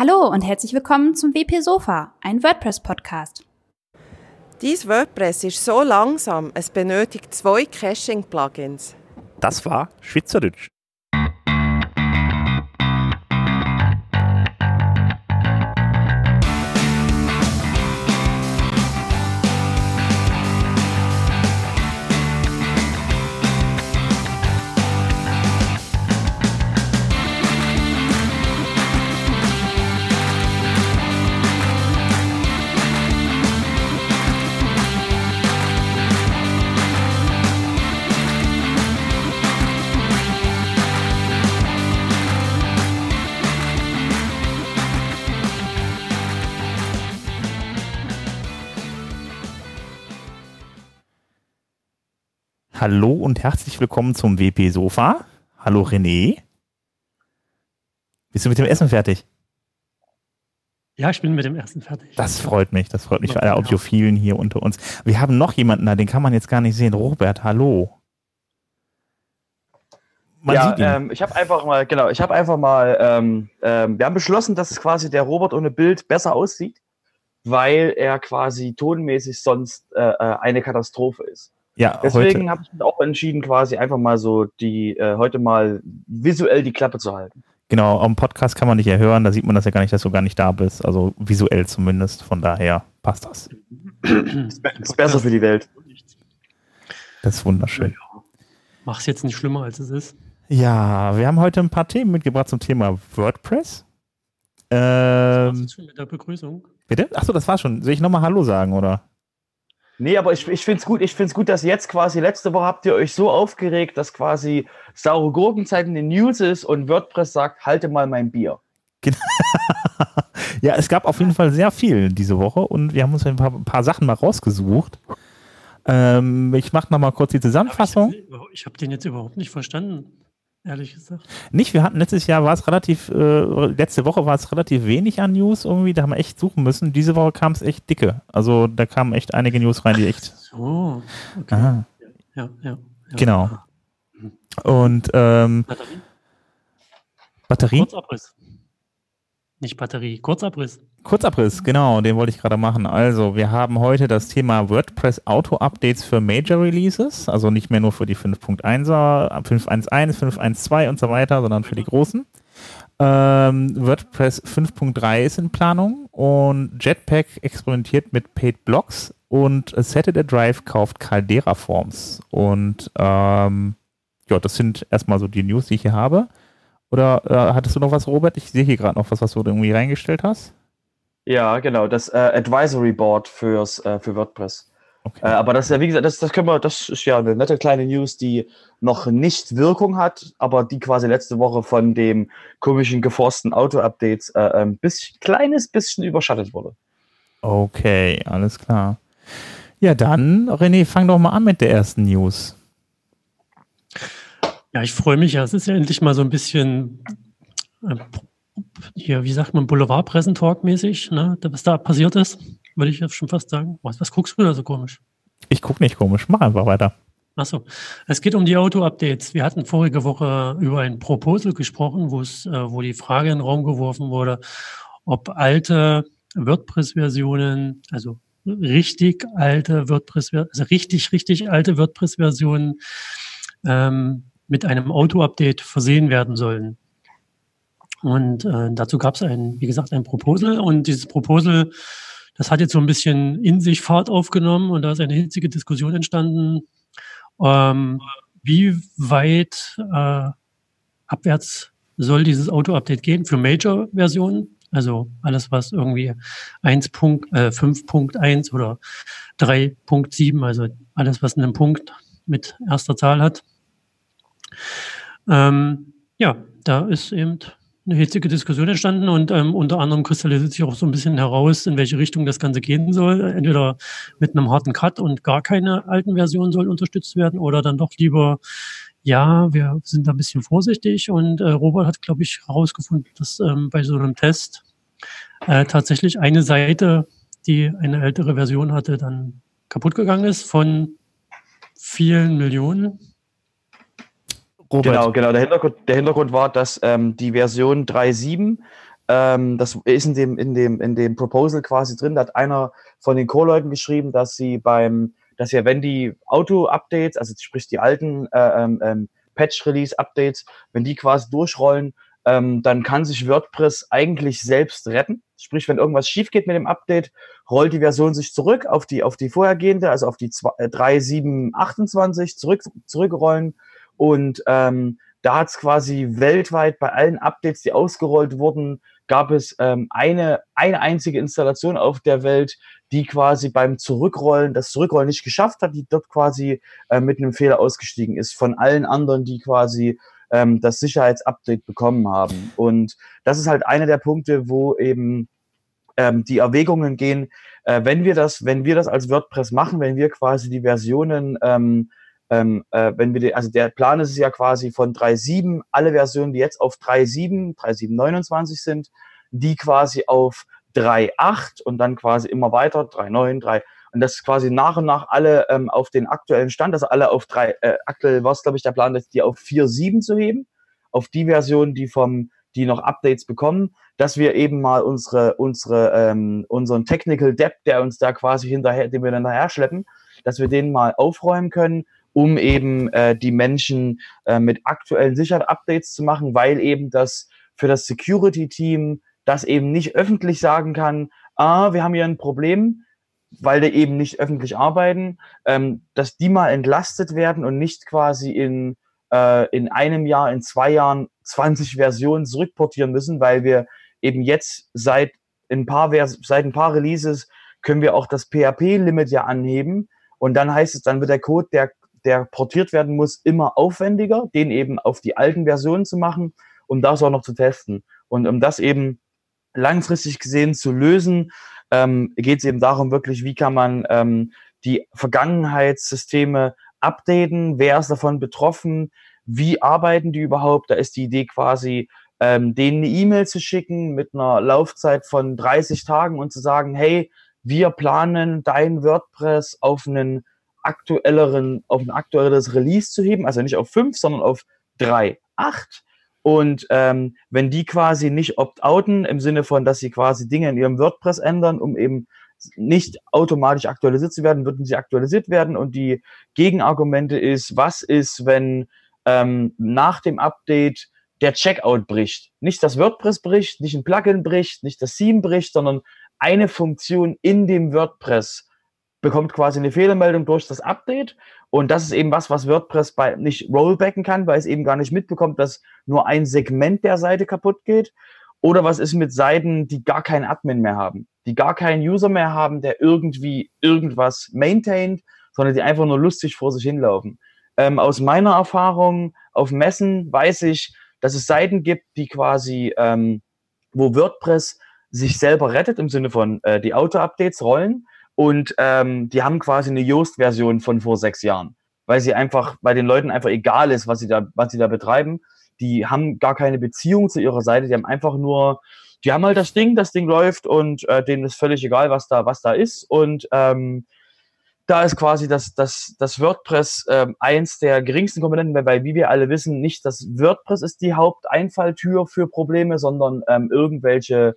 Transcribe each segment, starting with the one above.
Hallo und herzlich willkommen zum WP Sofa, ein WordPress-Podcast. Dies WordPress ist so langsam, es benötigt zwei Caching-Plugins. Das war Schweizerdeutsch. Hallo und herzlich willkommen zum WP Sofa. Hallo René. Bist du mit dem Essen fertig? Ja, ich bin mit dem Essen fertig. Das freut mich, das freut mich für alle Audiophilen hier unter uns. Wir haben noch jemanden da, den kann man jetzt gar nicht sehen. Robert, hallo. Man ja, ähm, ich habe einfach mal, genau, ich habe einfach mal, ähm, ähm, wir haben beschlossen, dass quasi der Robert ohne Bild besser aussieht, weil er quasi tonmäßig sonst äh, äh eine Katastrophe ist. Ja, Deswegen habe ich mich auch entschieden, quasi einfach mal so die äh, heute mal visuell die Klappe zu halten. Genau, am Podcast kann man nicht erhören, da sieht man das ja gar nicht, dass du gar nicht da bist. Also visuell zumindest, von daher passt das. ist besser für die Welt. Das ist wunderschön. Mach es jetzt nicht schlimmer, als es ist. Ja, wir haben heute ein paar Themen mitgebracht zum Thema WordPress. Ähm, das schon mit der Begrüßung. Bitte? Achso, das war schon. Soll ich nochmal Hallo sagen, oder? Nee, aber ich, ich finde es gut, ich find's gut, dass jetzt quasi, letzte Woche habt ihr euch so aufgeregt, dass quasi saure Gurkenzeit in den News ist und WordPress sagt, halte mal mein Bier. Genau. ja, es gab auf jeden Fall sehr viel diese Woche und wir haben uns ein paar, ein paar Sachen mal rausgesucht. Ähm, ich mache nochmal kurz die Zusammenfassung. ich habe hab den jetzt überhaupt nicht verstanden ehrlich gesagt. Nicht, wir hatten letztes Jahr war es relativ, äh, letzte Woche war es relativ wenig an News irgendwie, da haben wir echt suchen müssen. Diese Woche kam es echt dicke. Also da kamen echt einige News rein, die echt. So, okay. Aha. Ja, ja, ja. Genau. Und ähm, Batterie? Batterie? Kurzabriss. Nicht Batterie, Kurzabriss. Kurzabriss, genau, den wollte ich gerade machen. Also, wir haben heute das Thema WordPress Auto-Updates für Major Releases, also nicht mehr nur für die 5.1er, 5.1.1, 5.1.2 und so weiter, sondern für die großen. Ähm, WordPress 5.3 ist in Planung und Jetpack experimentiert mit Paid Blocks und Saturday Drive kauft Caldera Forms. Und ähm, ja, das sind erstmal so die News, die ich hier habe. Oder äh, hattest du noch was, Robert? Ich sehe hier gerade noch was, was du irgendwie reingestellt hast. Ja, genau, das äh, Advisory Board fürs, äh, für WordPress. Okay. Äh, aber das ist ja, wie gesagt, das, das können wir, das ist ja eine nette kleine News, die noch nicht Wirkung hat, aber die quasi letzte Woche von dem komischen geforsten Auto-Updates äh, ein bisschen, kleines bisschen überschattet wurde. Okay, alles klar. Ja, dann, René, fang doch mal an mit der ersten News. Ja, ich freue mich ja. Es ist ja endlich mal so ein bisschen äh, hier, wie sagt man, Boulevardpressentalk-mäßig, ne? was da passiert ist, würde ich jetzt schon fast sagen. Was, was guckst du da so komisch? Ich gucke nicht komisch, mach einfach weiter. Achso, es geht um die Auto-Updates. Wir hatten vorige Woche über ein Proposal gesprochen, wo es, äh, wo die Frage in den Raum geworfen wurde, ob alte WordPress-Versionen, also richtig alte WordPress, also richtig, richtig alte WordPress-Versionen ähm, mit einem Auto-Update versehen werden sollen. Und äh, dazu gab es ein, wie gesagt, ein Proposal und dieses Proposal, das hat jetzt so ein bisschen in sich Fahrt aufgenommen und da ist eine hitzige Diskussion entstanden, ähm, wie weit äh, abwärts soll dieses Auto-Update gehen für Major-Versionen, also alles, was irgendwie 1. Punkt, äh, 5.1 oder 3.7, also alles, was einen Punkt mit erster Zahl hat. Ähm, ja, da ist eben eine hitzige Diskussion entstanden und ähm, unter anderem kristallisiert sich auch so ein bisschen heraus, in welche Richtung das Ganze gehen soll. Entweder mit einem harten Cut und gar keine alten Versionen soll unterstützt werden oder dann doch lieber, ja, wir sind da ein bisschen vorsichtig und äh, Robert hat, glaube ich, herausgefunden, dass ähm, bei so einem Test äh, tatsächlich eine Seite, die eine ältere Version hatte, dann kaputt gegangen ist von vielen Millionen. Robert. Genau, genau. Der Hintergrund, der Hintergrund war, dass ähm, die Version 3.7 ähm, das ist in dem, in, dem, in dem Proposal quasi drin, da hat einer von den Core-Leuten geschrieben, dass sie beim, dass ja, wenn die Auto-Updates, also sprich die alten äh, ähm, ähm Patch-Release-Updates, wenn die quasi durchrollen, ähm, dann kann sich WordPress eigentlich selbst retten. Sprich, wenn irgendwas schief geht mit dem Update, rollt die Version sich zurück auf die, auf die vorhergehende, also auf die 3.7.28 zurück, zurückrollen und ähm, da hat es quasi weltweit bei allen Updates, die ausgerollt wurden, gab es ähm, eine, eine einzige Installation auf der Welt, die quasi beim Zurückrollen, das Zurückrollen nicht geschafft hat, die dort quasi äh, mit einem Fehler ausgestiegen ist von allen anderen, die quasi ähm, das Sicherheitsupdate bekommen haben. Und das ist halt einer der Punkte, wo eben ähm, die Erwägungen gehen, äh, wenn wir das, wenn wir das als WordPress machen, wenn wir quasi die Versionen ähm, ähm, äh, wenn wir die, also der Plan ist es ja quasi von 3.7, alle Versionen, die jetzt auf 3.7, 3.7.29 sind, die quasi auf 3.8 und dann quasi immer weiter, 3.9, 3, und das quasi nach und nach alle ähm, auf den aktuellen Stand, also alle auf 3, äh, aktuell war es, glaube ich, der Plan, die auf 4.7 zu heben, auf die Versionen, die vom, die noch Updates bekommen, dass wir eben mal unsere, unsere, ähm, unseren Technical Debt, der uns da quasi hinterher, den wir dann daher schleppen, dass wir den mal aufräumen können, um eben äh, die Menschen äh, mit aktuellen Sicherheit-Updates zu machen, weil eben das für das Security-Team das eben nicht öffentlich sagen kann, ah, wir haben hier ein Problem, weil die eben nicht öffentlich arbeiten, ähm, dass die mal entlastet werden und nicht quasi in, äh, in einem Jahr, in zwei Jahren 20 Versionen zurückportieren müssen, weil wir eben jetzt seit ein paar, seit ein paar Releases können wir auch das PHP-Limit ja anheben. Und dann heißt es, dann wird der Code, der der portiert werden muss, immer aufwendiger, den eben auf die alten Versionen zu machen, um das auch noch zu testen. Und um das eben langfristig gesehen zu lösen, ähm, geht es eben darum, wirklich, wie kann man ähm, die Vergangenheitssysteme updaten, wer ist davon betroffen, wie arbeiten die überhaupt. Da ist die Idee quasi, ähm, denen eine E-Mail zu schicken mit einer Laufzeit von 30 Tagen und zu sagen, hey, wir planen dein WordPress auf einen aktuelleren, auf ein aktuelles Release zu heben, also nicht auf 5, sondern auf 3, 8. Und ähm, wenn die quasi nicht opt-outen, im Sinne von, dass sie quasi Dinge in ihrem WordPress ändern, um eben nicht automatisch aktualisiert zu werden, würden sie aktualisiert werden. Und die Gegenargumente ist, was ist, wenn ähm, nach dem Update der Checkout bricht? Nicht das WordPress bricht, nicht ein Plugin bricht, nicht das Theme bricht, sondern eine Funktion in dem WordPress bekommt quasi eine Fehlermeldung durch das Update. Und das ist eben was, was WordPress bei nicht rollbacken kann, weil es eben gar nicht mitbekommt, dass nur ein Segment der Seite kaputt geht. Oder was ist mit Seiten, die gar keinen Admin mehr haben, die gar keinen User mehr haben, der irgendwie irgendwas maintaint, sondern die einfach nur lustig vor sich hinlaufen. Ähm, aus meiner Erfahrung auf Messen weiß ich, dass es Seiten gibt, die quasi, ähm, wo WordPress sich selber rettet im Sinne von äh, die Auto-Updates rollen und ähm, die haben quasi eine Yoast-Version von vor sechs Jahren, weil sie einfach, bei den Leuten einfach egal ist, was sie da, was sie da betreiben. Die haben gar keine Beziehung zu ihrer Seite, die haben einfach nur, die haben halt das Ding, das Ding läuft und äh, denen ist völlig egal, was da, was da ist. Und ähm, da ist quasi das, das, das WordPress ähm, eins der geringsten Komponenten, weil wie wir alle wissen, nicht das WordPress ist die Haupteinfalltür für Probleme, sondern ähm, irgendwelche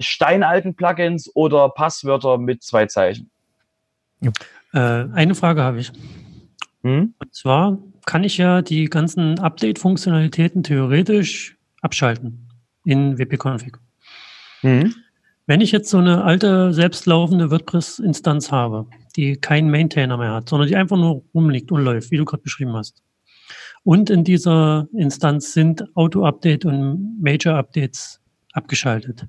steinalten Plugins oder Passwörter mit zwei Zeichen? Ja. Äh, eine Frage habe ich. Hm? Und zwar kann ich ja die ganzen Update-Funktionalitäten theoretisch abschalten in wp-config. Hm? Wenn ich jetzt so eine alte, selbstlaufende WordPress-Instanz habe, die keinen Maintainer mehr hat, sondern die einfach nur rumliegt und läuft, wie du gerade beschrieben hast. Und in dieser Instanz sind Auto-Update und Major-Updates abgeschaltet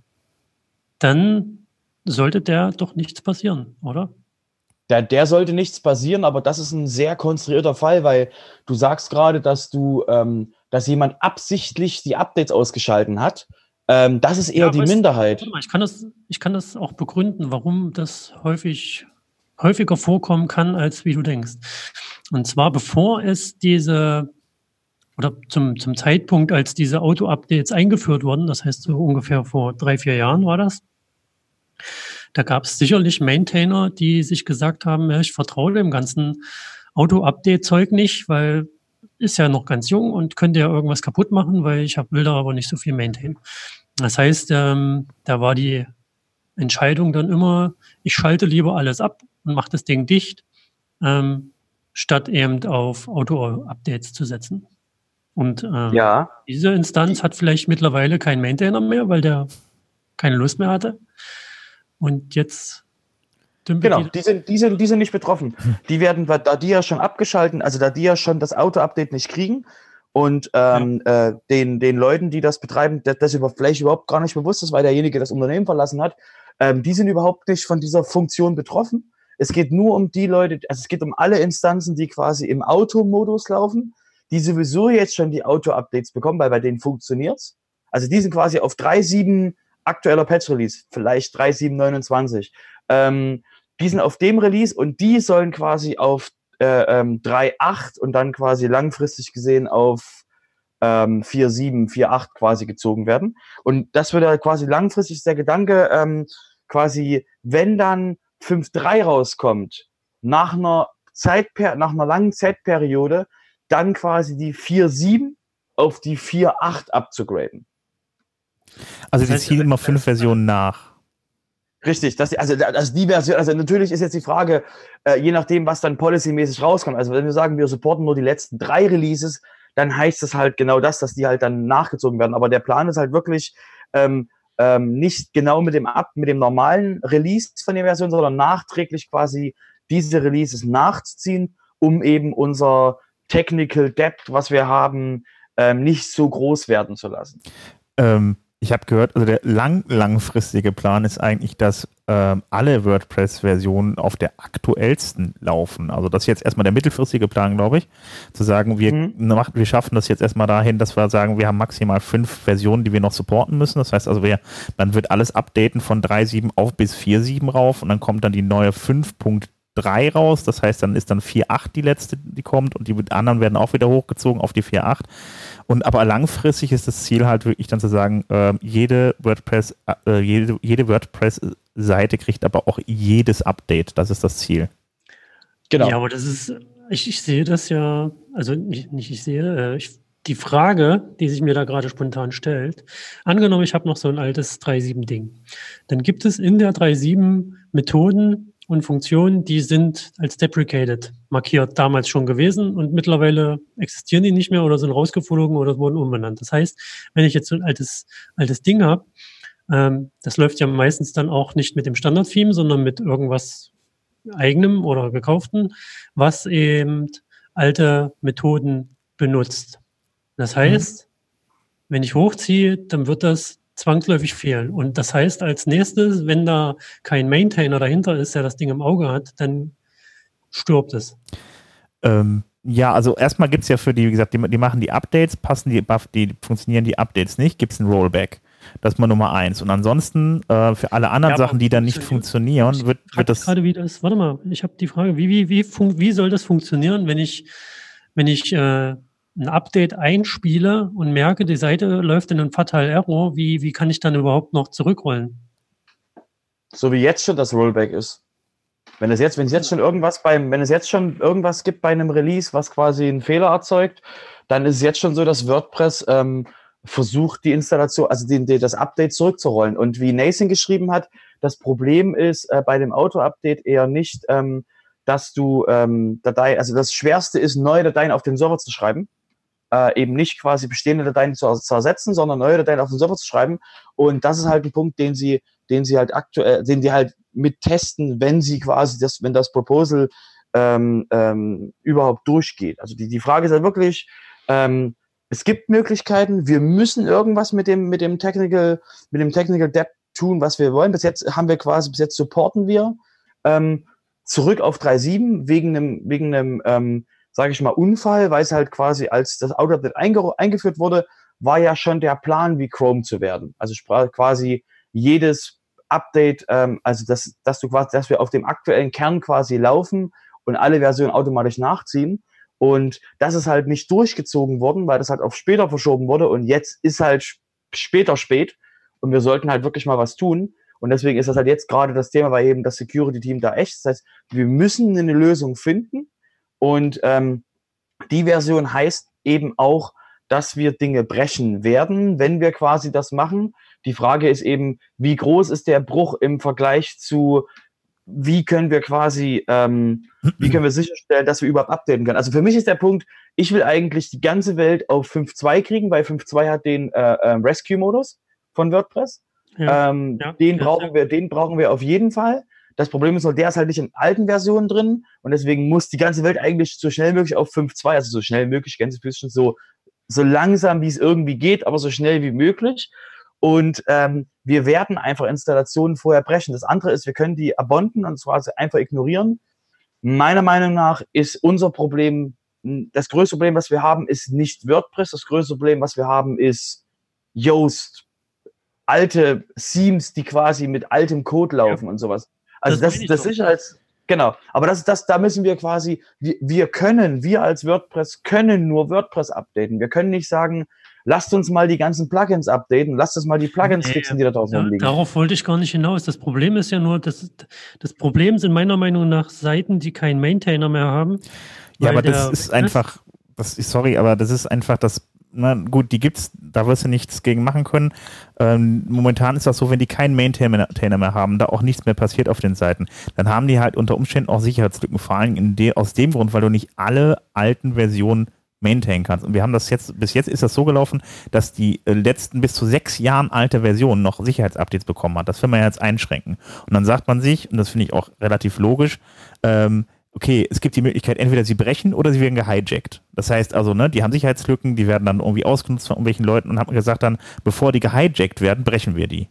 dann sollte der doch nichts passieren, oder? Der, der sollte nichts passieren, aber das ist ein sehr konstruierter Fall, weil du sagst gerade, dass du, ähm, dass jemand absichtlich die Updates ausgeschalten hat. Ähm, das ist eher ja, die Minderheit. Mal, ich, kann das, ich kann das auch begründen, warum das häufig häufiger vorkommen kann, als wie du denkst. Und zwar bevor es diese oder zum, zum Zeitpunkt, als diese Auto-Updates eingeführt wurden, das heißt so ungefähr vor drei, vier Jahren war das, da gab es sicherlich Maintainer, die sich gesagt haben, ja, ich vertraue dem ganzen Auto-Update-Zeug nicht, weil ist ja noch ganz jung und könnte ja irgendwas kaputt machen, weil ich hab, will da aber nicht so viel maintainen. Das heißt, ähm, da war die Entscheidung dann immer, ich schalte lieber alles ab und mache das Ding dicht, ähm, statt eben auf Auto-Updates zu setzen. Und ähm, Ja, diese Instanz hat vielleicht mittlerweile keinen Maintainer mehr, weil der keine Lust mehr hatte. Und jetzt dümpelt genau. die Die sind, die, sind, die sind nicht betroffen. Die werden, da die ja schon abgeschalten, also da die ja schon das Auto-Update nicht kriegen und ähm, äh, den, den Leuten, die das betreiben, das, das über, vielleicht überhaupt gar nicht bewusst ist, weil derjenige das Unternehmen verlassen hat, ähm, die sind überhaupt nicht von dieser Funktion betroffen. Es geht nur um die Leute, also es geht um alle Instanzen, die quasi im Automodus laufen, die sowieso jetzt schon die Auto-Updates bekommen, weil bei denen funktioniert's. Also die sind quasi auf 3.7 aktueller Patch-Release, vielleicht 3.7.29. Ähm, die sind auf dem Release und die sollen quasi auf äh, ähm, 3.8 und dann quasi langfristig gesehen auf ähm, 4.7, 4.8 quasi gezogen werden. Und das wird ja quasi langfristig der Gedanke, ähm, quasi, wenn dann 5.3 rauskommt, nach einer Zeitper nach einer langen Zeitperiode, dann quasi die 4.7 auf die 4.8 abzugraden. Also Das die ziehen immer fünf Versionen nach. Richtig, das, also, also die Version, also natürlich ist jetzt die Frage, äh, je nachdem, was dann policymäßig rauskommt. Also wenn wir sagen, wir supporten nur die letzten drei Releases, dann heißt das halt genau das, dass die halt dann nachgezogen werden. Aber der Plan ist halt wirklich ähm, ähm, nicht genau mit dem Ab, mit dem normalen Release von der Version, sondern nachträglich quasi diese Releases nachzuziehen, um eben unser Technical Debt, was wir haben, ähm, nicht so groß werden zu lassen. Ähm, ich habe gehört, also der lang, langfristige Plan ist eigentlich, dass ähm, alle WordPress-Versionen auf der aktuellsten laufen. Also das ist jetzt erstmal der mittelfristige Plan, glaube ich, zu sagen, wir, Mhm. machen, wir schaffen das jetzt erstmal dahin, dass wir sagen, wir haben maximal fünf Versionen, die wir noch supporten müssen. Das heißt also, wir, man wird alles updaten von 3.7 auf bis 4.7 rauf und dann kommt dann die neue 5.3 raus. Das heißt, dann ist dann 4.8 die letzte, die kommt und die anderen werden auch wieder hochgezogen auf die 4.8. Und aber langfristig ist das Ziel halt wirklich dann zu sagen, ähm, jede WordPress, äh, jede, jede WordPress-Seite kriegt aber auch jedes Update. Das ist das Ziel. Genau. Ja, aber das ist, ich, ich sehe das ja, also nicht, nicht ich sehe, äh, ich, die Frage, die sich mir da gerade spontan stellt, angenommen, ich habe noch so ein altes 3.7-Ding, dann gibt es in der 3.7 Methoden und Funktionen, die sind als deprecated markiert damals schon gewesen und mittlerweile existieren die nicht mehr oder sind rausgeflogen oder wurden umbenannt. Das heißt, wenn ich jetzt so ein altes, altes Ding habe, ähm, das läuft ja meistens dann auch nicht mit dem Standard-Theme, sondern mit irgendwas eigenem oder gekauften, was eben alte Methoden benutzt. Das heißt, wenn ich hochziehe, dann wird das zwangsläufig fehlen. Und das heißt als nächstes, wenn da kein Maintainer dahinter ist, der das Ding im Auge hat, dann stirbt es. Ähm, ja, also erstmal gibt es ja für die, wie gesagt, die, die machen die Updates, passen die, buff- die funktionieren die Updates nicht, gibt es ein Rollback. Das ist mal Nummer eins. Und ansonsten äh, für alle anderen Ja, Sachen, die dann nicht funktionieren, wird, wird das. gerade, wie das, warte mal, ich habe die Frage, wie, wie, wie, wie soll das funktionieren, wenn ich, wenn ich äh, ein Update einspiele und merke, die Seite läuft in einen Fatal Error, wie, wie kann ich dann überhaupt noch zurückrollen? So wie jetzt schon das Rollback ist. Wenn es jetzt, wenn es jetzt schon irgendwas beim, wenn es jetzt schon irgendwas gibt bei einem Release, was quasi einen Fehler erzeugt, dann ist es jetzt schon so, dass WordPress ähm, versucht, die Installation, also die, die, das Update zurückzurollen. Und wie Nathan geschrieben hat, das Problem ist äh, bei dem Auto-Update eher nicht, ähm, dass du ähm, Dateien, also das Schwerste ist, neue Dateien auf den Server zu schreiben. Äh, eben nicht quasi bestehende Dateien zu, zu ersetzen, sondern neue Dateien auf den Server zu schreiben. Und das ist halt ein Punkt, den sie, den sie halt aktuell, den die halt mit testen, wenn sie quasi das, wenn das Proposal ähm, ähm, überhaupt durchgeht. Also die, die Frage ist halt wirklich, ähm, es gibt Möglichkeiten, wir müssen irgendwas mit dem, mit dem Technical, mit dem Technical Debt tun, was wir wollen. Bis jetzt haben wir quasi, bis jetzt supporten wir ähm, zurück auf 3.7 wegen einem, wegen einem, ähm, sage ich mal, Unfall, weil es halt quasi, als das Auto-Update einge eingeführt wurde, war ja schon der Plan, wie Chrome zu werden. Also sprach quasi jedes Update, ähm, also dass, dass du quasi, dass wir auf dem aktuellen Kern quasi laufen und alle Versionen automatisch nachziehen. Und das ist halt nicht durchgezogen worden, weil das halt auf später verschoben wurde. Und jetzt ist halt sp- später spät. Und wir sollten halt wirklich mal was tun. Und deswegen ist das halt jetzt gerade das Thema, weil eben das Security-Team da echt. Das heißt, wir müssen eine Lösung finden. Und ähm, die Version heißt eben auch, dass wir Dinge brechen werden, wenn wir quasi das machen. Die Frage ist eben, wie groß ist der Bruch im Vergleich zu, wie können wir quasi, ähm, wie können wir sicherstellen, dass wir überhaupt updaten können. Also für mich ist der Punkt, ich will eigentlich die ganze Welt auf 5.2 kriegen, weil 5.2 hat den äh, äh, Rescue-Modus von WordPress. Ja. Ähm, Ja, den brauchen wir, den brauchen wir auf jeden Fall. Das Problem ist nur, der ist halt nicht in alten Versionen drin und deswegen muss die ganze Welt eigentlich so schnell möglich auf 5.2, also so schnell möglich, Gänsefüßchen, so, so langsam wie es irgendwie geht, aber so schnell wie möglich. Und ähm, wir werden einfach Installationen vorher brechen. Das andere ist, wir können die abonden und zwar einfach ignorieren. Meiner Meinung nach ist unser Problem, m, das größte Problem, was wir haben, ist nicht WordPress. Das größte Problem, was wir haben, ist Yoast, alte Themes, die quasi mit altem Code laufen und sowas. Also Das das, das, doch. Sicherheits, genau. Aber das, das, da müssen wir quasi, wir, wir können, wir als WordPress können nur WordPress updaten. Wir können nicht sagen, lasst uns mal die ganzen Plugins updaten, lasst uns mal die Plugins Nee, fixen, die da draußen Ja, rumliegen. darauf wollte ich gar nicht hinaus. Das Problem ist ja nur, dass das Problem sind meiner Meinung nach Seiten, die keinen Maintainer mehr haben. Ja, aber das ist einfach, das ist, sorry, aber das ist einfach das, na gut, die gibt's, da wirst du nichts gegen machen können. Ähm, momentan ist das so, wenn die keinen Maintainer mehr haben, da auch nichts mehr passiert auf den Seiten, dann haben die halt unter Umständen auch Sicherheitslücken, vor allem de, aus dem Grund, weil du nicht alle alten Versionen maintainen kannst. Und wir haben das jetzt, bis jetzt ist das so gelaufen, dass die äh, letzten bis zu sechs Jahren alte Version noch Sicherheitsupdates bekommen hat. Das will man ja jetzt einschränken. Und dann sagt man sich, und das finde ich auch relativ logisch, ähm, okay, es gibt die Möglichkeit, entweder sie brechen oder sie werden gehijackt. Das heißt also, ne, die haben Sicherheitslücken, die werden dann irgendwie ausgenutzt von irgendwelchen Leuten und haben gesagt dann, bevor die gehijackt werden, brechen wir die.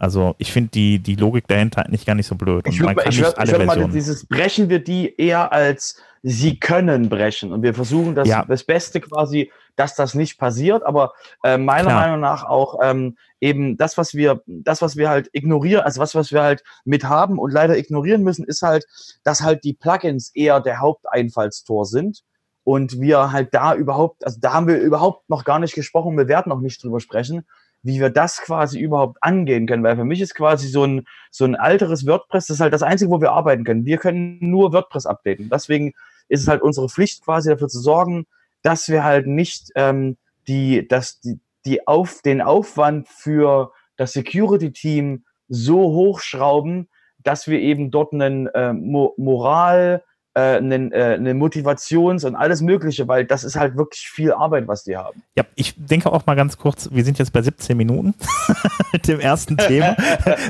Also ich finde die, die Logik dahinter nicht gar nicht so blöd. Und Ich man würde kann ich nicht würd, mal dieses brechen wir die eher als sie können brechen und wir versuchen das, Ja. das Beste quasi, dass das nicht passiert, aber äh, meiner Klar. Meinung nach auch ähm, eben das, was wir, das, was wir halt ignorieren, also was, was wir halt mit haben und leider ignorieren müssen, ist halt, dass halt die Plugins eher der Haupteinfallstor sind und wir halt da überhaupt, also da haben wir überhaupt noch gar nicht gesprochen, wir werden noch nicht drüber sprechen, wie wir das quasi überhaupt angehen können, weil für mich ist quasi so ein, so ein alteres WordPress, das ist halt das Einzige, wo wir arbeiten können. Wir können nur WordPress updaten. Deswegen ist es halt unsere Pflicht, quasi dafür zu sorgen, dass wir halt nicht ähm, die, dass die, die auf, den Aufwand für das Security-Team so hochschrauben, dass wir eben dort einen äh, Mo Moral, äh, einen, äh, eine Motivations- und alles Mögliche, weil das ist halt wirklich viel Arbeit, was die haben. Ja, ich denke auch mal ganz kurz, wir sind jetzt bei 17 Minuten mit dem ersten Thema.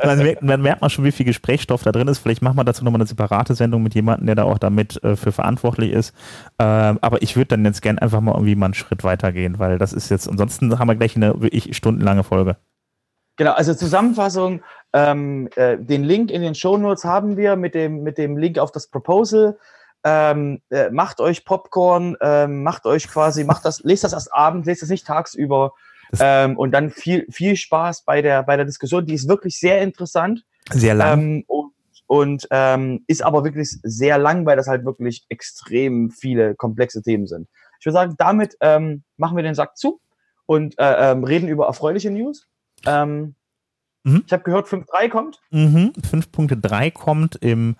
dann, merkt, dann merkt man schon, wie viel Gesprächsstoff da drin ist. Vielleicht machen wir dazu nochmal eine separate Sendung mit jemandem, der da auch damit äh, für verantwortlich ist. Ähm, aber ich würde dann jetzt gern einfach mal irgendwie mal einen Schritt weitergehen, weil das ist jetzt, ansonsten haben wir gleich eine wirklich stundenlange Folge. Genau, also Zusammenfassung, ähm, äh, den Link in den Show Notes haben wir mit dem, mit dem Link auf das Proposal. Ähm, äh, macht euch Popcorn, ähm, macht euch quasi, macht das, lest das erst abends, lest das nicht tagsüber. Das- Ähm, und dann viel, viel Spaß bei der, bei der Diskussion. Die ist wirklich sehr interessant Sehr lang. ähm, und, und ähm, ist aber wirklich sehr lang, weil das halt wirklich extrem viele komplexe Themen sind. Ich würde sagen, damit machen wir den Sack zu und äh, reden über erfreuliche News. Ähm, Mhm. Ich habe gehört, 5.3 kommt. Mhm. 5.3 kommt im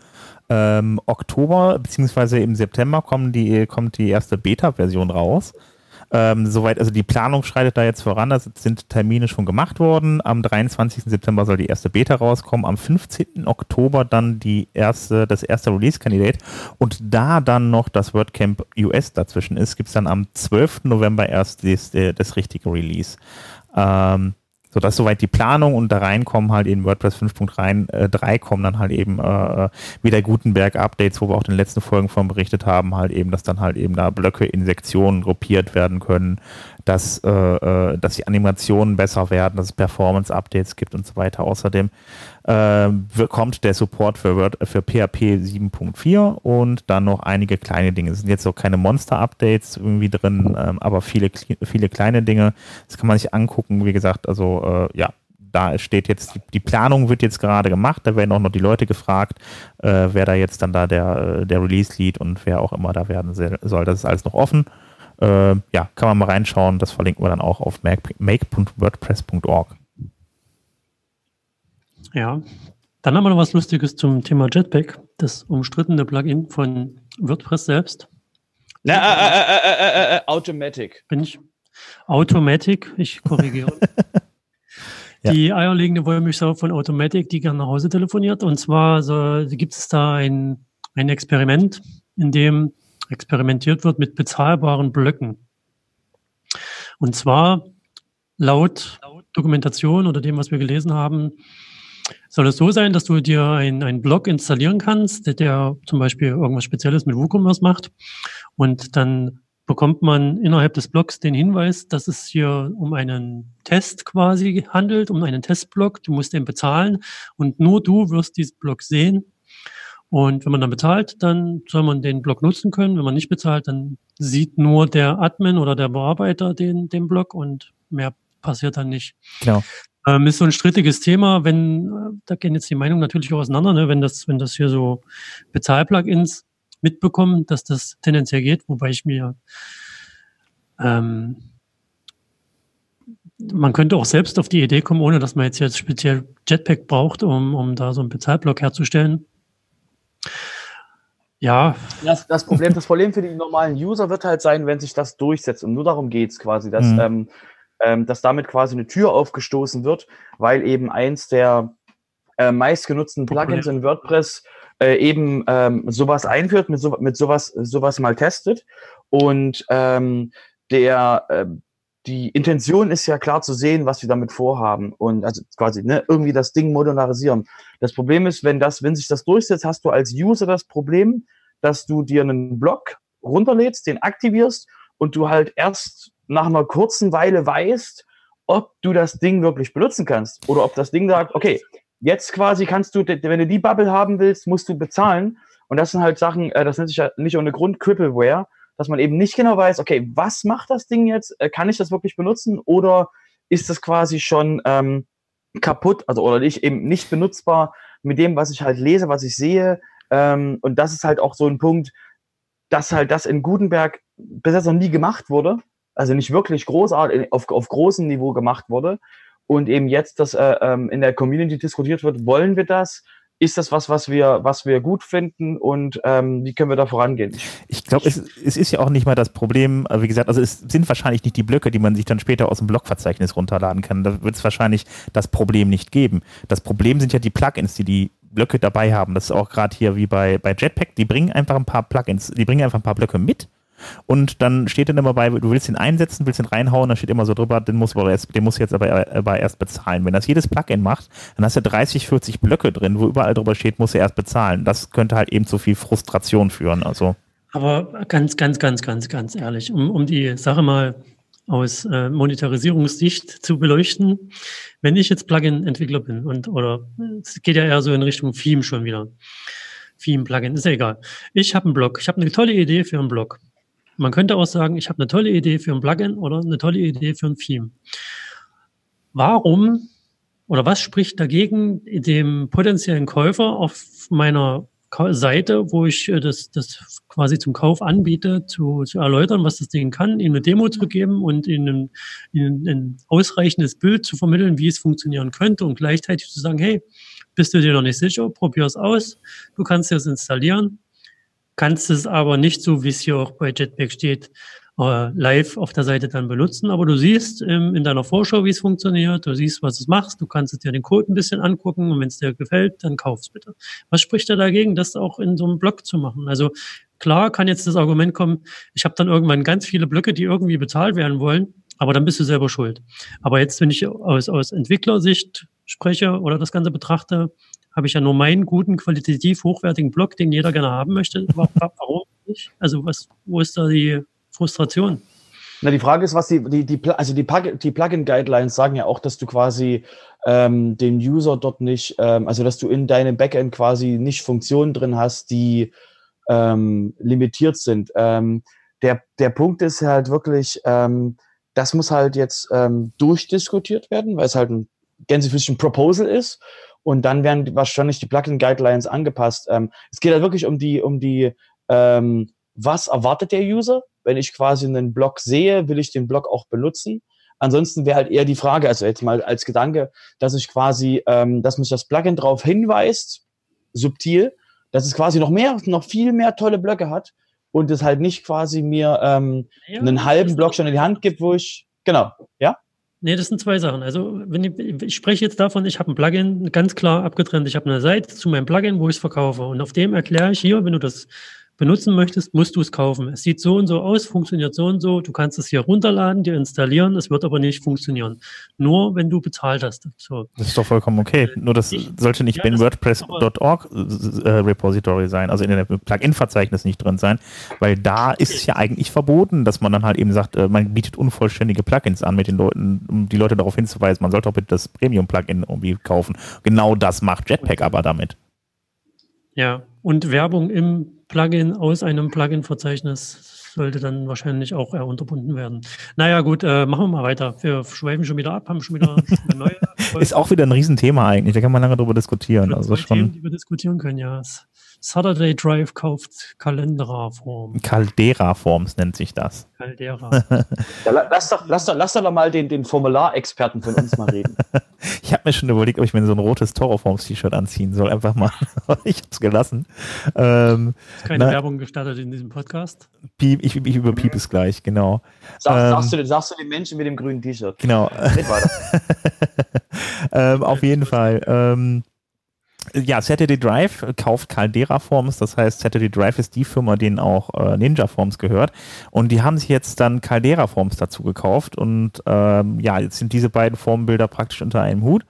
ähm, Oktober, beziehungsweise im September kommen die, kommt die erste Beta-Version raus. Ähm, soweit, also die Planung schreitet da jetzt voran, da sind Termine schon gemacht worden. Am 23. September soll die erste Beta rauskommen, am 15. Oktober dann die erste, das erste Release-Kandidat. Und da dann noch das WordCamp US dazwischen ist, gibt es dann am 12. November erst das, äh, das richtige Release. Ähm, so dass soweit die Planung und da reinkommen halt in WordPress 5.3 äh, 3 kommen dann halt eben äh, wieder Gutenberg-Updates, wo wir auch in den letzten Folgen von berichtet haben, halt eben, dass dann halt eben da Blöcke in Sektionen gruppiert werden können, dass, äh, äh, dass die Animationen besser werden, dass es Performance-Updates gibt und so weiter. Außerdem äh, kommt der Support für, Word, für PHP 7.4 und dann noch einige kleine Dinge. Es sind jetzt auch keine Monster-Updates irgendwie drin, ähm, aber viele, viele kleine Dinge. Das kann man sich angucken. Wie gesagt, also äh, ja, da steht jetzt, die, Planung wird jetzt gerade gemacht. Da werden auch noch die Leute gefragt, äh, wer da jetzt dann da der, äh, der Release-Lead und wer auch immer da werden soll. Das ist alles noch offen. Äh, ja, kann man mal reinschauen. Das verlinken wir dann auch auf make- make.wordpress.org. Ja. Dann haben wir noch was Lustiges zum Thema Jetpack, das umstrittene Plugin von WordPress selbst. Na, äh, äh, äh, äh, äh, Automatic. Bin ich Automatic, ich korrigiere. Ja. Die eierlegende Wollmilchsau von Automatic, die gerne nach Hause telefoniert. Und zwar so, gibt es da ein, ein Experiment, in dem experimentiert wird mit bezahlbaren Blöcken. Und zwar laut Dokumentation oder dem, was wir gelesen haben, soll es so sein, dass du dir einen Blog installieren kannst, der, zum Beispiel irgendwas Spezielles mit WooCommerce macht. Und dann bekommt man innerhalb des Blogs den Hinweis, dass es hier um einen Test quasi handelt, um einen Testblog. Du musst den bezahlen und nur du wirst diesen Blog sehen. Und wenn man dann bezahlt, dann soll man den Blog nutzen können. Wenn man nicht bezahlt, dann sieht nur der Admin oder der Bearbeiter den, den Blog und mehr passiert dann nicht. Genau. Ähm, ist so ein strittiges Thema, wenn, äh, da gehen jetzt die Meinungen natürlich auch auseinander, ne? wenn das, wenn das hier so Bezahlplugins mitbekommen, dass das tendenziell geht, wobei ich mir ähm, man könnte auch selbst auf die Idee kommen, ohne dass man jetzt, jetzt speziell Jetpack braucht, um, um da so einen Bezahlblock herzustellen. Ja. Das, das, Problem, das Problem für die normalen User wird halt sein, wenn sich das durchsetzt. Und nur darum geht es quasi, dass, mhm. ähm, ähm, dass damit quasi eine Tür aufgestoßen wird, weil eben eins der äh, meistgenutzten Plugins in WordPress äh, eben ähm, sowas einführt, mit, so, mit sowas, sowas mal testet. Und ähm, der, äh, die Intention ist ja klar zu sehen, was wir damit vorhaben und also quasi ne, irgendwie das Ding modernisieren. Das Problem ist, wenn das, wenn sich das durchsetzt, hast du als User das Problem, dass du dir einen Block runterlädst, den aktivierst und du halt erst nach einer kurzen Weile weißt, ob du das Ding wirklich benutzen kannst oder ob das Ding sagt, okay, jetzt quasi kannst du, wenn du die Bubble haben willst, musst du bezahlen. Und das sind halt Sachen, äh, das nennt sich ja nicht ohne Grund Crippleware, dass man eben nicht genau weiß, okay, was macht das Ding jetzt? Äh, kann ich das wirklich benutzen oder ist das quasi schon ähm, kaputt, also oder nicht eben nicht benutzbar mit dem, was ich halt lese, was ich sehe. Ähm, und das ist halt auch so ein Punkt, dass halt das in Gutenberg bis jetzt noch nie gemacht wurde, also nicht wirklich großartig auf, auf großem Niveau gemacht wurde. Und eben jetzt, dass äh, ähm, in der Community diskutiert wird, wollen wir das? Ist das was, was wir, was wir gut finden und ähm, wie können wir da vorangehen? Ich glaube, es, es ist ja auch nicht mal das Problem, wie gesagt, also es sind wahrscheinlich nicht die Blöcke, die man sich dann später aus dem Blogverzeichnis runterladen kann. Da wird es wahrscheinlich das Problem nicht geben. Das Problem sind ja die Plugins, die die Blöcke dabei haben. Das ist auch gerade hier wie bei, bei Jetpack, die bringen einfach ein paar Plugins, die bringen einfach ein paar Blöcke mit und dann steht dann immer bei, du willst ihn einsetzen, willst ihn reinhauen, dann steht immer so drüber, den muss, erst, den muss jetzt aber, aber erst bezahlen. Wenn das jedes Plugin macht, dann hast du 30, 40 Blöcke drin, wo überall drüber steht, muss er erst bezahlen. Das könnte halt eben zu viel Frustration führen. Also. Aber ganz, ganz, ganz, ganz, ganz ehrlich, um, um die Sache mal aus äh, Monetarisierungssicht zu beleuchten. Wenn ich jetzt Plugin-Entwickler bin und oder es geht ja eher so in Richtung Theme schon wieder. Theme-Plugin, ist ja egal. Ich habe einen Blog, ich habe eine tolle Idee für einen Blog. Man könnte auch sagen, ich habe eine tolle Idee für ein Plugin oder eine tolle Idee für ein Theme. Warum oder was spricht dagegen, dem potenziellen Käufer auf meiner Seite, wo ich äh, das, das quasi zum Kauf anbiete, zu, zu erläutern, was das Ding kann, ihm eine Demo zu geben und ihnen ein, ein ausreichendes Bild zu vermitteln, wie es funktionieren könnte und gleichzeitig zu sagen, hey, bist du dir noch nicht sicher, probier es aus, du kannst es installieren kannst es aber nicht so, wie es hier auch bei Jetpack steht, äh, live auf der Seite dann benutzen. Aber du siehst ähm, in deiner Vorschau, wie es funktioniert, du siehst, was es machst, du kannst dir den Code ein bisschen angucken und wenn es dir gefällt, dann kauf's bitte. Was spricht da dagegen, das auch in so einem Blog zu machen? Also klar kann jetzt das Argument kommen, ich habe dann irgendwann ganz viele Blöcke, die irgendwie bezahlt werden wollen, aber dann bist du selber schuld. Aber jetzt, wenn ich aus, aus Entwicklersicht spreche oder das Ganze betrachte, habe ich ja nur meinen guten, qualitativ hochwertigen Blog, den jeder gerne haben möchte. Warum nicht? Also was, wo ist da die Frustration? Na, die Frage ist, was die, die, die, also die, die Plugin-Guidelines sagen ja auch, dass du quasi ähm, den User dort nicht, ähm, also dass du in deinem Backend quasi nicht Funktionen drin hast, die ähm, limitiert sind. Ähm, der, der Punkt ist halt wirklich, ähm, das muss halt jetzt ähm, durchdiskutiert werden, weil es halt ein Gänsefüßchen Proposal ist. Und dann werden wahrscheinlich die Plugin-Guidelines angepasst. Ähm, es geht halt wirklich um die, um die, ähm, was erwartet der User? Wenn ich quasi einen Blog sehe, will ich den Blog auch benutzen. Ansonsten wäre halt eher die Frage, also jetzt mal als Gedanke, dass ich quasi, ähm, dass mich das Plugin darauf hinweist, subtil, dass es quasi noch mehr, noch viel mehr tolle Blöcke hat und es halt nicht quasi mir ähm, ja, einen halben Block schon in die Hand gibt, wo ich, genau, ja? Nee, das sind zwei Sachen. Also, wenn ich, ich spreche jetzt davon, ich habe ein Plugin ganz klar abgetrennt. Ich habe eine Seite zu meinem Plugin, wo ich es verkaufe. Und auf dem erkläre ich hier, wenn du das benutzen möchtest, musst du es kaufen. Es sieht so und so aus, funktioniert so und so. Du kannst es hier runterladen, dir installieren. Es wird aber nicht funktionieren. Nur wenn du bezahlt hast. So. Das ist doch vollkommen okay. Nur das ich, sollte nicht ja, in WordPress.org äh, Repository sein, also in dem Plugin-Verzeichnis nicht drin sein, weil da ist es ja eigentlich verboten, dass man dann halt eben sagt, äh, man bietet unvollständige Plugins an mit den Leuten, um die Leute darauf hinzuweisen, man sollte auch bitte das Premium-Plugin irgendwie kaufen. Genau das macht Jetpack aber damit. Ja, und Werbung im Plugin aus einem Plugin-Verzeichnis sollte dann wahrscheinlich auch eher unterbunden werden. Naja, gut, äh, machen wir mal weiter. Wir schweifen schon wieder ab, haben schon wieder eine neue. Ist auch wieder ein Riesenthema eigentlich, da kann man lange drüber diskutieren. Also schon Themen, die wir diskutieren können, ja. Saturday Drive kauft Caldera Form. Caldera Forms nennt sich das. Caldera. ja, lass, doch, lass, doch, lass doch mal den, den Formularexperten von uns mal reden. ich habe mir schon überlegt, ob ich mir so ein rotes Toroforms T-Shirt anziehen soll. Einfach mal. ich habe es gelassen. Ähm, ist keine na, Werbung gestartet in diesem Podcast. Piep, ich, ich überpiep es gleich, genau. Sag, ähm, sagst, du, sagst du den Menschen mit dem grünen T-Shirt. Genau. ähm, auf jeden Fall. Ähm, ja, Saturday Drive kauft Caldera Forms, das heißt Saturday Drive ist die Firma, denen auch äh, Ninja Forms gehört. Und die haben sich jetzt dann Caldera Forms dazu gekauft. Und ähm, ja, jetzt sind diese beiden Formbilder praktisch unter einem Hut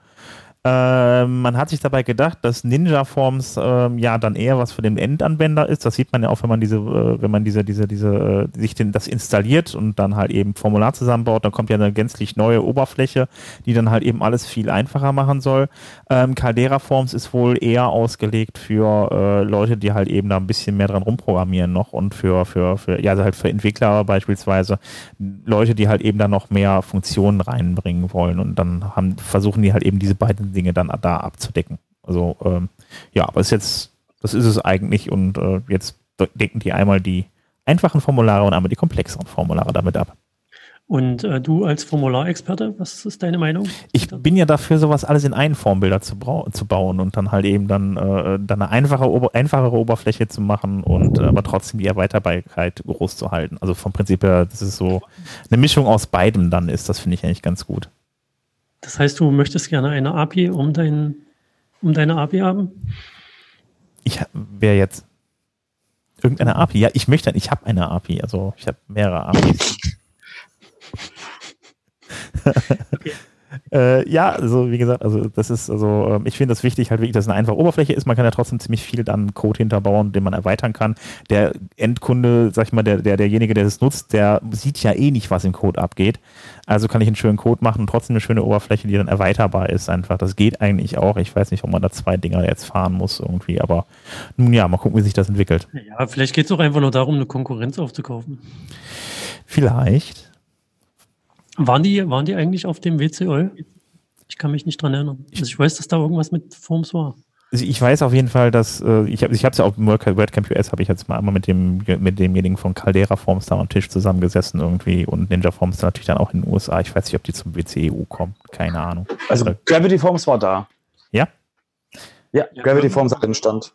äh, man hat sich dabei gedacht, dass Ninja Forms äh, ja dann eher was für den Endanwender ist. Das sieht man ja auch, wenn man diese, äh, wenn man diese, diese, diese, äh, sich den, das installiert und dann halt eben Formular zusammenbaut, dann kommt ja eine gänzlich neue Oberfläche, die dann halt eben alles viel einfacher machen soll. Ähm, Caldera Forms ist wohl eher ausgelegt für äh, Leute, die halt eben da ein bisschen mehr dran rumprogrammieren noch und für, für, für, ja, also halt für Entwickler beispielsweise, Leute, die halt eben da noch mehr Funktionen reinbringen wollen und dann haben, versuchen die halt eben diese beiden Dinge dann da abzudecken. Also ähm, ja, aber ist jetzt, das ist es eigentlich und äh, jetzt decken die einmal die einfachen Formulare und einmal die komplexeren Formulare damit ab. Und äh, du als Formularexperte, was ist deine Meinung? Ich bin ja dafür, sowas alles in einen Formbilder zu, zu bauen und dann halt eben dann, äh, dann eine einfache, ober einfachere Oberfläche zu machen und äh, aber trotzdem die Erweiterbarkeit groß zu halten. Also vom Prinzip her, das ist so eine Mischung aus beidem dann ist, das finde ich eigentlich ganz gut. Das heißt, du möchtest gerne eine API um, dein, um deine API haben? Ich wäre jetzt irgendeine API. Ja, ich möchte, ich habe eine API, also ich habe mehrere APIs. okay. Äh, ja, also wie gesagt, also das ist, also ähm, ich finde das wichtig, halt wirklich, dass es eine einfache Oberfläche ist. Man kann ja trotzdem ziemlich viel dann Code hinterbauen, den man erweitern kann. Der Endkunde, sag ich mal, der, der, derjenige, der das nutzt, der sieht ja eh nicht, was im Code abgeht. Also kann ich einen schönen Code machen und trotzdem eine schöne Oberfläche, die dann erweiterbar ist einfach. Das geht eigentlich auch. Ich weiß nicht, ob man da zwei Dinger jetzt fahren muss irgendwie, aber nun ja, mal gucken, wie sich das entwickelt. Ja, vielleicht geht es auch einfach nur darum, eine Konkurrenz aufzukaufen. Vielleicht. Waren die, waren die eigentlich auf dem WCOL? Ich kann mich nicht dran erinnern. Also ich weiß, dass da irgendwas mit Forms war. Also ich weiß auf jeden Fall, dass äh, ich habe ich habe es ja auf dem WordCamp US habe ich jetzt mal einmal mit dem mit demjenigen von Caldera Forms da am Tisch zusammengesessen irgendwie und Ninja Forms natürlich dann auch in den USA. Ich weiß nicht, ob die zum WCEU kommen. Keine Ahnung. Also Oder, Gravity Forms war da. Ja? Ja, ja Gravity Forms hat den Stand.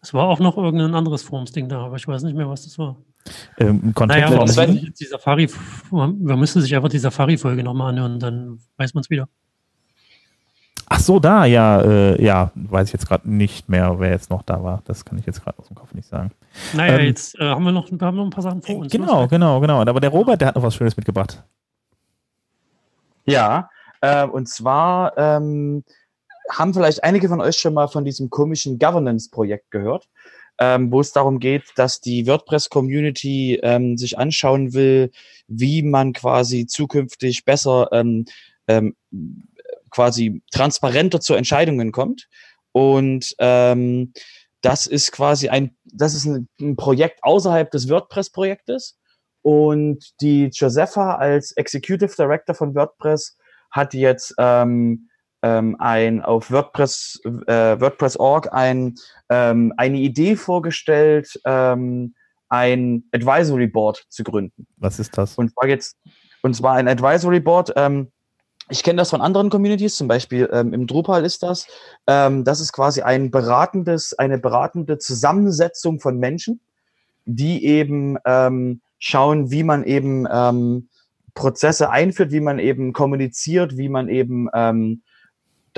Es war auch noch irgendein anderes Forms-Ding da, aber ich weiß nicht mehr, was das war. Ähm, naja, das war die Safari, man müsste sich einfach die Safari-Folge nochmal anhören, dann weiß man es wieder. Ach so, da, ja, äh, ja, weiß ich jetzt gerade nicht mehr, wer jetzt noch da war. Das kann ich jetzt gerade aus dem Kopf nicht sagen. Naja, ähm, jetzt äh, haben, wir noch, haben noch ein paar Sachen vor uns. Genau, was? genau, genau. Aber der Robert, der hat noch was Schönes mitgebracht. Ja, äh, und zwar ähm, haben vielleicht einige von euch schon mal von diesem komischen Governance-Projekt gehört ähm, wo es darum geht, dass die WordPress-Community ähm, sich anschauen will, wie man quasi zukünftig besser ähm, ähm, quasi transparenter zu Entscheidungen kommt. Und ähm, das ist quasi ein, das ist ein, ein Projekt außerhalb des WordPress-Projektes. Und die Josepha als Executive Director von WordPress hat jetzt ähm, ähm, ein auf WordPress äh, WordPress.org ein ähm, eine Idee vorgestellt, ähm, ein Advisory Board zu gründen. Was ist das? Und zwar jetzt und zwar ein Advisory Board. Ähm, ich kenne das von anderen Communities, zum Beispiel ähm, im Drupal ist das. Ähm, das ist quasi ein beratendes, eine beratende Zusammensetzung von Menschen, die eben ähm, schauen, wie man eben ähm, Prozesse einführt, wie man eben kommuniziert, wie man eben ähm,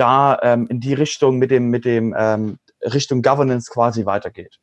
da ähm, in die Richtung mit dem, mit dem ähm, Richtung Governance quasi weitergeht.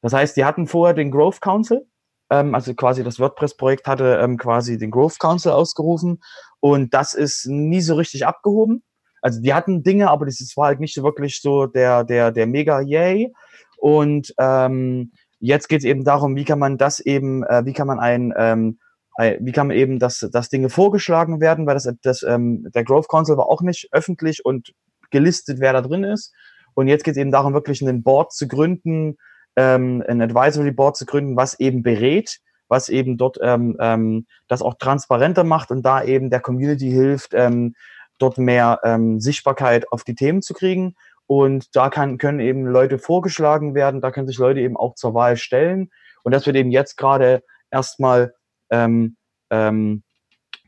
Das heißt, die hatten vorher den Growth Council, ähm, also quasi das WordPress-Projekt hatte ähm, quasi den Growth Council ausgerufen und das ist nie so richtig abgehoben. Also die hatten Dinge, aber das war halt nicht so wirklich so der, der, der Mega-Yay. Und ähm, jetzt geht es eben darum, wie kann man das eben, äh, wie kann man ein, ähm, wie kann man eben, dass, dass Dinge vorgeschlagen werden, weil das, das ähm, der Growth Council war auch nicht öffentlich und gelistet, wer da drin ist. Und jetzt geht es eben darum, wirklich ein Board zu gründen, ähm, ein Advisory Board zu gründen, was eben berät, was eben dort ähm, ähm, das auch transparenter macht und da eben der Community hilft, ähm, dort mehr ähm, Sichtbarkeit auf die Themen zu kriegen. Und da kann, können eben Leute vorgeschlagen werden, da können sich Leute eben auch zur Wahl stellen. Und das wird eben jetzt gerade erstmal ähm, ähm,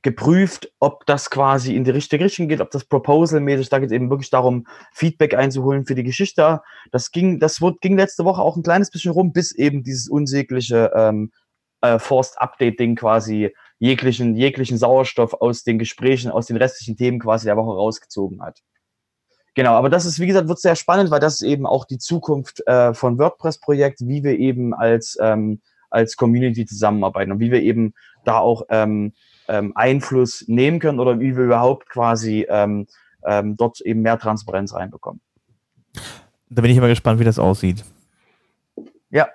geprüft, ob das quasi in die richtige Richtung geht, ob das Proposal-mäßig, da geht es eben wirklich darum, Feedback einzuholen für die Geschichte. Das ging, das wurde, ging letzte Woche auch ein kleines bisschen rum, bis eben dieses unsägliche ähm, äh, Forced-Update-Ding quasi jeglichen, jeglichen Sauerstoff aus den Gesprächen, aus den restlichen Themen quasi der Woche rausgezogen hat. Genau, aber das ist, wie gesagt, wird sehr spannend, weil das ist eben auch die Zukunft äh, von WordPress-Projekt, wie wir eben als, ähm, als Community zusammenarbeiten und wie wir eben da auch ähm, ähm, Einfluss nehmen können oder wie wir überhaupt quasi ähm, ähm, dort eben mehr Transparenz reinbekommen. Da bin ich immer gespannt, wie das aussieht. Ja.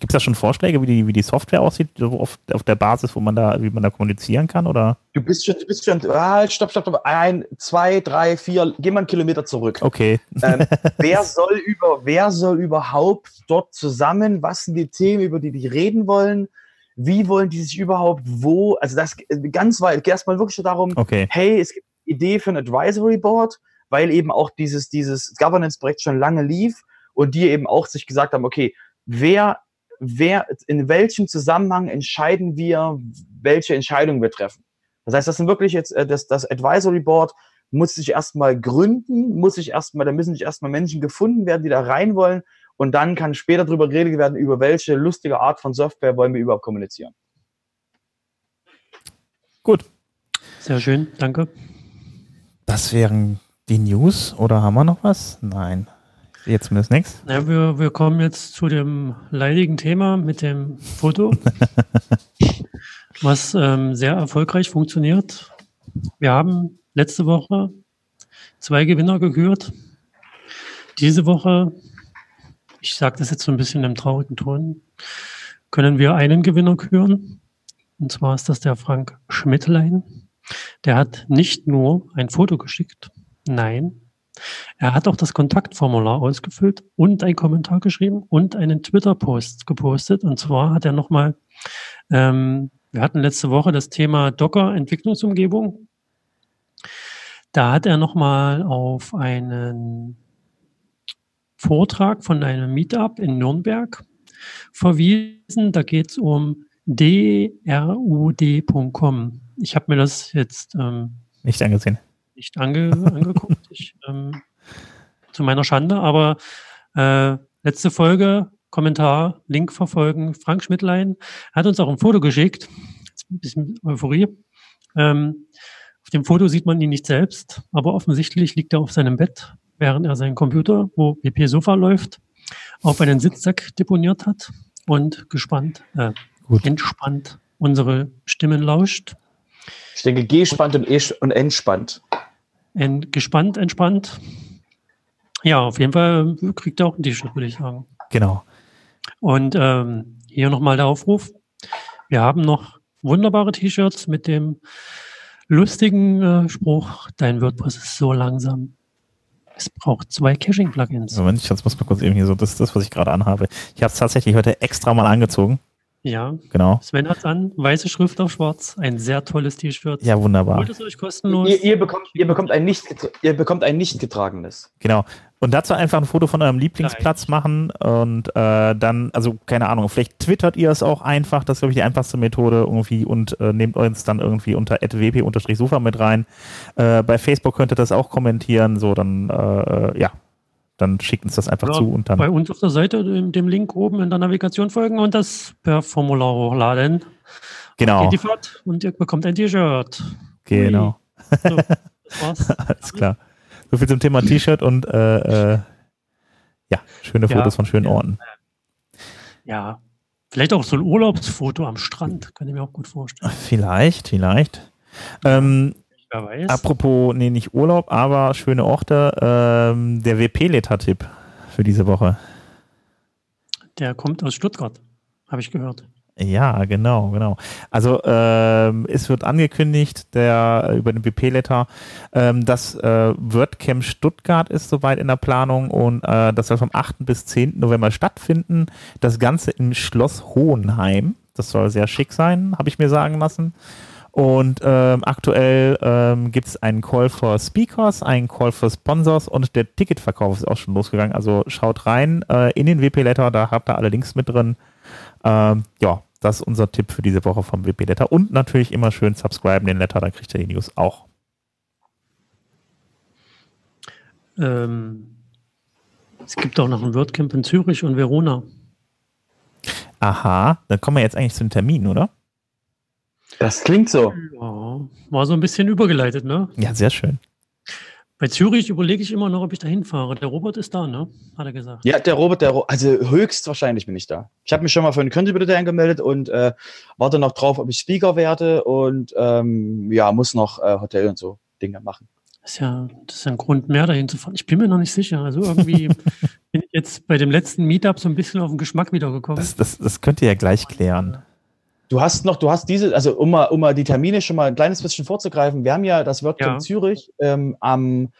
Gibt es da schon Vorschläge, wie die, wie die Software aussieht, auf, auf der Basis, wo man da, wie man da kommunizieren kann? Oder? Du bist schon, du bist schon, ah, stopp, stopp, stopp, ein, zwei, drei, vier, geh mal einen Kilometer zurück. Okay. Ähm, wer soll über, wer soll überhaupt dort zusammen, was sind die Themen, über die die reden wollen? wie wollen die sich überhaupt wo, also das ganz weit, geht erstmal wirklich darum, okay. hey, es gibt eine Idee für ein Advisory Board, weil eben auch dieses, dieses Governance-Projekt schon lange lief und die eben auch sich gesagt haben, okay, wer, wer, in welchem Zusammenhang entscheiden wir, welche Entscheidungen wir treffen. Das heißt, das sind wirklich jetzt, äh, das, das Advisory Board muss sich erstmal gründen, muss sich erstmal, da müssen sich erstmal Menschen gefunden werden, die da rein wollen und dann kann später darüber geredet werden, über welche lustige Art von Software wollen wir überhaupt kommunizieren. Gut. Sehr schön, danke. Das wären die News oder haben wir noch was? Nein. Jetzt zumindest nichts. Ja, wir, wir kommen jetzt zu dem leidigen Thema mit dem Foto, was ähm, sehr erfolgreich funktioniert. Wir haben letzte Woche zwei Gewinner gekürt. Diese Woche ich sage das jetzt so ein bisschen im traurigen Ton, können wir einen Gewinner küren. Und zwar ist das der Frank Schmidtlein. Der hat nicht nur ein Foto geschickt, nein, er hat auch das Kontaktformular ausgefüllt und einen Kommentar geschrieben und einen Twitter-Post gepostet. Und zwar hat er nochmal, ähm, wir hatten letzte Woche das Thema Docker-Entwicklungsumgebung. Da hat er nochmal auf einen Vortrag von einem Meetup in Nürnberg verwiesen. Da geht es um drud.com. Ich habe mir das jetzt ähm, nicht angesehen. Nicht ange angeguckt. Ich, ähm, zu meiner Schande, aber äh, letzte Folge, Kommentar, Link verfolgen, Frank Schmidtlein hat uns auch ein Foto geschickt. Jetzt ein bisschen Euphorie. Ähm, auf dem Foto sieht man ihn nicht selbst, aber offensichtlich liegt er auf seinem Bett während er seinen Computer, wo WP Sofa läuft, auf einen Sitzsack deponiert hat und gespannt, äh, entspannt unsere Stimmen lauscht. Ich denke, gespannt und, und entspannt. En, gespannt, entspannt. Ja, auf jeden Fall kriegt er auch ein T-Shirt, würde ich sagen. Genau. Und ähm, hier nochmal der Aufruf. Wir haben noch wunderbare T-Shirts mit dem lustigen äh, Spruch, dein WordPress ist so langsam. Es braucht zwei Caching-Plugins. Moment, ich muss mal kurz eben hier so, das ist das, was ich gerade anhabe. Ich habe es tatsächlich heute extra mal angezogen. Ja, genau. Sven hat an, weiße Schrift auf schwarz, ein sehr tolles T-Shirt. Ja, wunderbar. Holt es euch kostenlos. Ihr, ihr, bekommt, ihr, bekommt ein nicht, ihr bekommt ein nicht getragenes. Genau. Und dazu einfach ein Foto von eurem Lieblingsplatz Nein. machen und äh, dann, also keine Ahnung, vielleicht twittert ihr es auch einfach, das ist, glaube ich, die einfachste Methode irgendwie und äh, nehmt uns dann irgendwie unter wp-sofa mit rein. Äh, bei Facebook könnt ihr das auch kommentieren, so dann, äh, ja, dann schickt uns das einfach Ja, zu und dann. Bei uns auf der Seite, dem, dem Link oben in der Navigation folgen und das per Formular hochladen. Genau, Geht die Fahrt und ihr bekommt ein T-Shirt. genau. So, das war's. Alles klar. So viel zum Thema T-Shirt und äh, äh, ja, schöne Ja, Fotos von schönen ja. Orten. Ja, vielleicht auch so ein Urlaubsfoto am Strand, kann ich mir auch gut vorstellen. Vielleicht, vielleicht. Ähm, Wer weiß. apropos, nee, nicht Urlaub, aber schöne Orte. Ähm, der WP-Letter-Tipp für diese Woche. Der kommt aus Stuttgart, habe ich gehört. Ja, genau, genau. Also ähm, es wird angekündigt, der über den WP-Letter, ähm, dass äh, WordCamp Stuttgart ist soweit in der Planung und äh, das soll vom 8. bis 10. November stattfinden. Das Ganze im Schloss Hohenheim. Das soll sehr schick sein, habe ich mir sagen lassen. Und ähm, aktuell ähm, gibt es einen Call for Speakers, einen Call for Sponsors und der Ticketverkauf ist auch schon losgegangen. Also schaut rein äh, in den WP-Letter, da habt ihr alle Links mit drin. Ähm, ja, das ist unser Tipp für diese Woche vom WP-Letter. Und natürlich immer schön subscriben den Letter, dann kriegt ihr die News auch. Ähm, es gibt auch noch ein WordCamp in Zürich und Verona. Aha, dann kommen wir jetzt eigentlich zu den Terminen, oder? Das klingt so. Ja, war so ein bisschen übergeleitet, ne? Ja, sehr schön. Bei Zürich überlege ich immer noch, ob ich da hinfahre. Der Robert ist da, ne? Hat er gesagt. Ja, der Robert, der Ro also höchstwahrscheinlich bin ich da. Ich habe mich schon mal für einen Contributor angemeldet und äh, warte noch drauf, ob ich Speaker werde und ähm, ja, muss noch äh, Hotel und so Dinge machen. Das ist ja, das ist ja ein Grund mehr, dahin zu fahren. Ich bin mir noch nicht sicher. Also irgendwie bin ich jetzt bei dem letzten Meetup so ein bisschen auf den Geschmack wiedergekommen. Das, das, das könnt ihr ja gleich klären. Du hast noch, du hast diese, also um mal, um mal die Termine schon mal ein kleines bisschen vorzugreifen, wir haben ja das WordCamp Ja. Zürich ähm, am,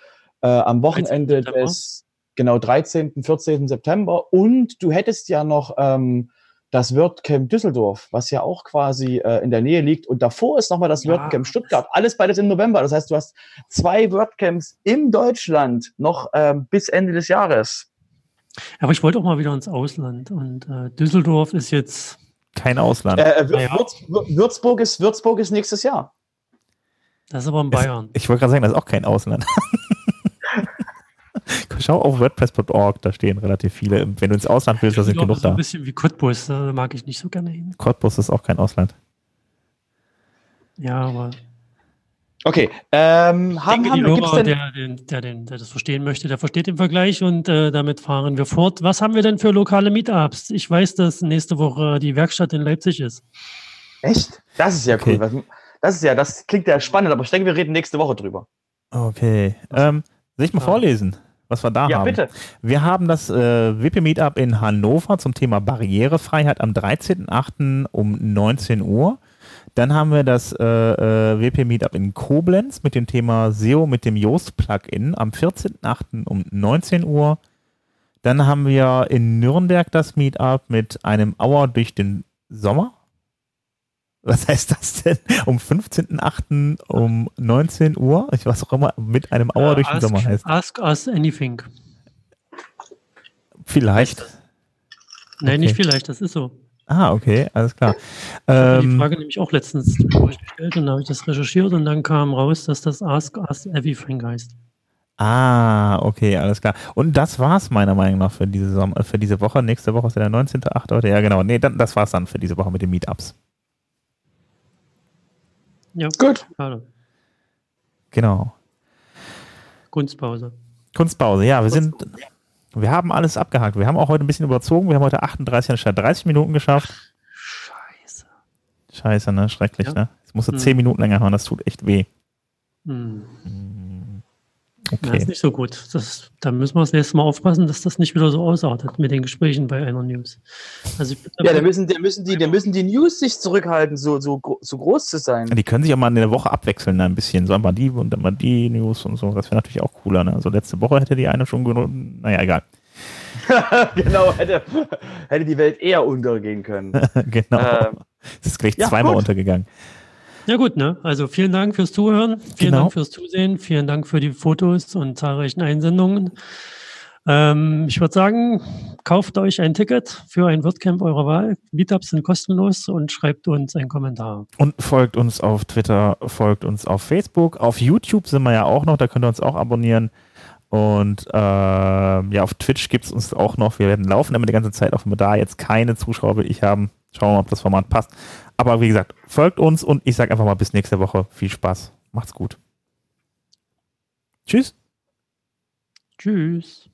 äh, am Wochenende 13. September. des genau 13., 14. September und du hättest ja noch ähm, das WordCamp Düsseldorf, was ja auch quasi äh, in der Nähe liegt und davor ist nochmal das Ja. WordCamp Stuttgart. Alles beides im November. Das heißt, du hast zwei WordCamps in Deutschland noch ähm, bis Ende des Jahres. Aber ich wollte auch mal wieder ins Ausland. Und äh, Düsseldorf ist jetzt, Kein Ausland. Äh, Wür- Ja. Würz, Wür- Würzburg, ist, Würzburg ist nächstes Jahr. das ist aber in Bayern. Ich wollte gerade sagen, das ist auch kein Ausland. Schau auf WordPress.org, da stehen relativ viele. Wenn du ins Ausland willst, da sind genug ist so ein da. bisschen wie Cottbus, da mag ich nicht so gerne hin. Cottbus ist auch kein Ausland. Ja, aber Okay. Ähm, ich haben, denke, die haben, gibt's Hörer, denn, der, der, den, der das verstehen möchte, der versteht den Vergleich und äh, damit fahren wir fort. Was haben wir denn für lokale Meetups? Ich weiß, dass nächste Woche die Werkstatt in Leipzig ist. Echt? Das ist ja Okay. cool. Was- Das ist ja, das klingt ja spannend, aber ich denke, wir reden nächste Woche drüber. Okay. Ähm, soll ich mal Ja. vorlesen, was wir da ja, haben? bitte. Wir haben das äh, WP Meetup in Hannover zum Thema Barrierefreiheit am 13.08. um 19 Uhr. Dann haben wir das äh, äh, WP Meetup in Koblenz mit dem Thema SEO mit dem Yoast Plugin am 14.08. um 19 Uhr. Dann haben wir in Nürnberg das Meetup mit einem Hour durch den Sommer. Was heißt das denn? Um 15.08. um 19 Uhr. Ich weiß auch immer, mit einem Hour Äh, durch den ask, Sommer heißt. Ask us anything. Vielleicht. Nein, nicht Okay. vielleicht, das ist so. Ah, okay, alles klar. Ich habe die Ähm, Frage nämlich auch letztens gestellt und da habe ich das recherchiert und dann kam raus, dass das Ask Us Everything heißt. ah, okay, alles klar. Und das war's meiner Meinung nach für diese, Som- äh, für diese Woche. Nächste Woche ist ja der 19.8. heute. Ja, genau. Nee, dann, das war's dann für diese Woche mit den Meetups. Ja, Gut. schade. Genau. Kunstpause. Kunstpause, ja, wir sind, wir haben alles abgehakt. Wir haben auch heute ein bisschen überzogen. Wir haben heute 38 anstatt 30 Minuten geschafft. Scheiße. Scheiße, ne? Schrecklich, Ja. ne? Jetzt musst du Hm. 10 Minuten länger hören, das tut echt weh. Hm. Das Okay. ist nicht so gut. Das, da müssen wir das nächste Mal aufpassen, dass das nicht wieder so ausartet mit den Gesprächen bei einer News. Also Ja, da müssen, da müssen, die, da müssen die News sich zurückhalten, so, so, so groß zu sein. Die können sich auch mal in der Woche abwechseln, ne, ein bisschen. So einmal die und dann mal die News und so. Das wäre natürlich auch cooler. Ne? Also letzte Woche hätte die eine schon genug. Naja, egal. genau, hätte, hätte die Welt eher untergehen können. genau. Ähm, Es ist gleich ja, zweimal gut. untergegangen. Ja gut, ne? Also vielen Dank fürs Zuhören, vielen Genau. Dank fürs Zusehen, vielen Dank für die Fotos und zahlreichen Einsendungen. Ähm, ich würde sagen, kauft euch ein Ticket für ein WordCamp eurer Wahl. Meetups sind kostenlos und schreibt uns einen Kommentar. Und folgt uns auf Twitter, folgt uns auf Facebook. Auf YouTube sind wir ja auch noch, da könnt ihr uns auch abonnieren. Und äh, ja, auf Twitch gibt es uns auch noch. Wir werden laufen immer die ganze Zeit, auch wenn wir da jetzt keine Zuschauer will ich haben. Schauen wir mal, ob das Format passt. Aber wie gesagt, folgt uns und ich sage einfach mal bis nächste Woche. Viel Spaß. Macht's gut. Tschüss. Tschüss.